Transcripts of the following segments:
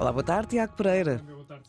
Olá, boa tarde, Tiago Pereira. Boa tarde.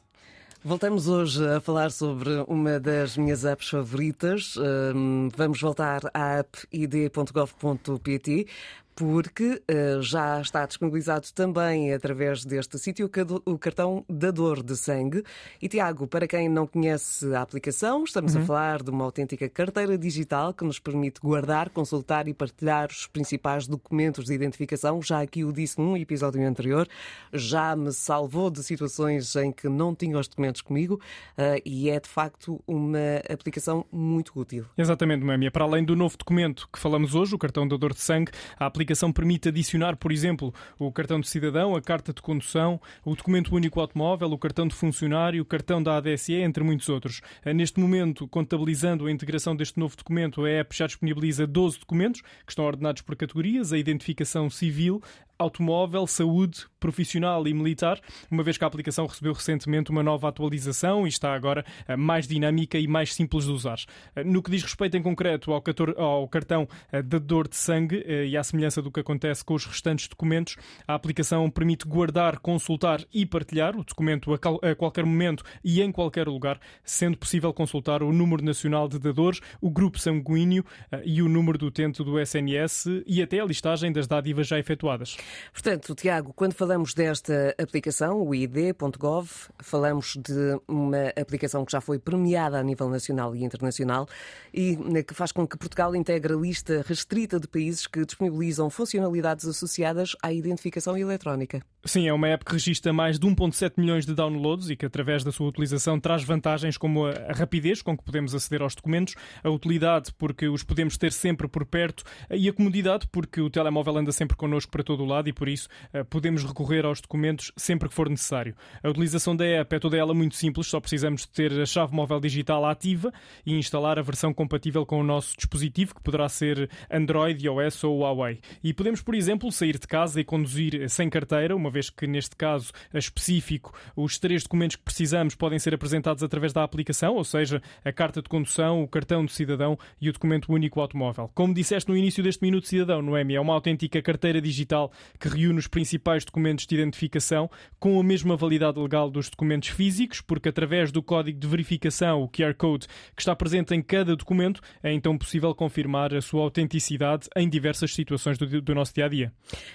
Voltamos hoje a falar sobre uma das minhas apps favoritas. Hum, vamos voltar à app id.gov.pt porque uh, já está disponibilizado também através deste sítio o cartão da dor de sangue. E Tiago, para quem não conhece a aplicação, estamos uhum. a falar de uma autêntica carteira digital que nos permite guardar, consultar e partilhar os principais documentos de identificação. Já aqui o disse num episódio anterior, já me salvou de situações em que não tinha os documentos comigo uh, e é de facto uma aplicação muito útil. Exatamente, Mamia. Para além do novo documento que falamos hoje, o cartão da dor de sangue, a aplicação aplicação permite adicionar, por exemplo, o cartão de cidadão, a carta de condução, o documento único automóvel, o cartão de funcionário, o cartão da ADSE, entre muitos outros. Eh, neste momento, contabilizando a integração deste novo documento, a app já disponibiliza 12 documentos que estão ordenados por categorias: a identificação civil, automóvel, saúde, profissional e militar, uma vez que a aplicação recebeu recentemente uma nova atualização e está agora eh, mais dinâmica e mais simples de usar. Eh, no que diz respeito em concreto ao, cartão da dor de sangue e à semelhança do que acontece com os restantes documentos, a aplicação permite guardar, consultar e partilhar o documento a, qualquer momento e em qualquer lugar, sendo possível consultar o número nacional de dadores, o grupo sanguíneo eh, e o número do utente do SNS e até a listagem das dádivas já efetuadas. Portanto, Tiago, quando falamos desta aplicação, o ID.gov, falamos de uma aplicação que já foi premiada a nível nacional e internacional e eh, que faz com que Portugal integre a lista restrita de países que disponibilizam funcionalidades associadas à identificação eletrónica. Sim, é uma app que registra mais de 1,7 milhões de downloads e que, através da sua utilização, traz vantagens como a rapidez com que podemos aceder aos documentos, a utilidade porque os podemos ter sempre por perto e a comodidade porque o telemóvel anda sempre connosco para todo o lado e, por isso, eh, podemos recorrer aos documentos sempre que for necessário. A utilização da app é toda ela muito simples, só precisamos ter a chave móvel digital ativa e instalar a versão compatível com o nosso dispositivo, que poderá ser Android, iOS ou Huawei. E podemos, por exemplo, sair de casa e conduzir sem carteira, uma vez que neste caso específico os três documentos que precisamos podem ser apresentados através da aplicação, ou seja, a carta de condução, o cartão de cidadão e o documento único automóvel. Como disseste no início deste Minuto Cidadão, Noemi, é uma autêntica carteira digital que reúne os principais documentos de identificação com a mesma validade legal dos documentos físicos, porque através do código de verificação, o QR Code, que está presente em cada documento, é então possível confirmar a sua autenticidade em diversas situações do do, nosso dia a dia.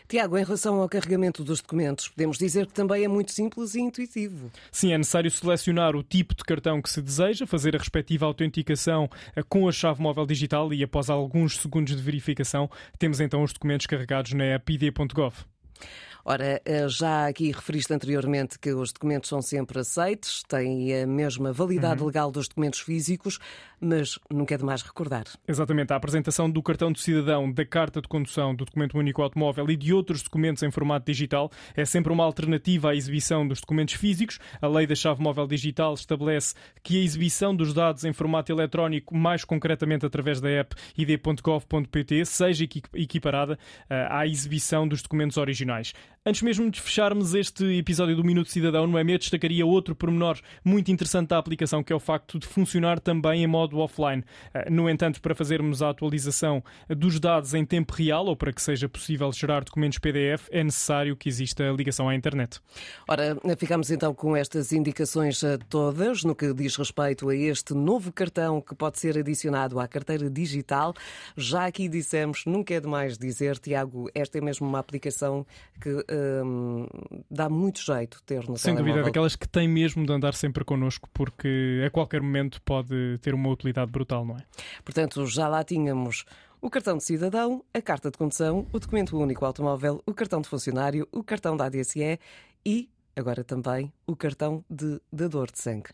Tiago, em relação ao carregamento dos documentos, podemos dizer que também é muito simples e intuitivo. Sim, é necessário selecionar o tipo de cartão que se deseja, fazer a respectiva autenticação eh, com a chave móvel digital e após alguns segundos de verificação, temos então os documentos carregados na app id.gov. Ora, eh, já aqui referiste anteriormente que os documentos são sempre aceitos, têm a mesma validade uhum. legal dos documentos físicos, mas nunca é demais recordar. Exatamente. A apresentação do cartão de cidadão, da carta de condução, do documento único automóvel e de outros documentos em formato digital é sempre uma alternativa à exibição dos documentos físicos. A lei da chave móvel digital estabelece que a exibição dos dados em formato eletrónico, mais concretamente através da app id.gov.pt, seja equiparada eh, à exibição dos documentos originais. Antes mesmo de fecharmos este episódio do Minuto Cidadão, no EME, destacaria outro pormenor muito interessante da aplicação, que é o facto de funcionar também em modo offline. Eh, no entanto, para fazermos a atualização dos dados em tempo real ou para que seja possível gerar documentos PDF, é necessário que exista ligação à internet. Ora, ficamos então com estas indicações eh, todas no que diz respeito a este novo cartão que pode ser adicionado à carteira digital. Já aqui dissemos, nunca é demais dizer, Tiago, esta é mesmo uma aplicação que Hum, dá muito jeito ter no Sem dúvida, daquelas que têm mesmo de andar sempre connosco, porque a qualquer momento pode ter uma utilidade brutal, não é? Portanto, já lá tínhamos o cartão de cidadão, a carta de condução, o documento único automóvel, o cartão de funcionário, o cartão da ADSE e agora também o cartão de dador de sangue.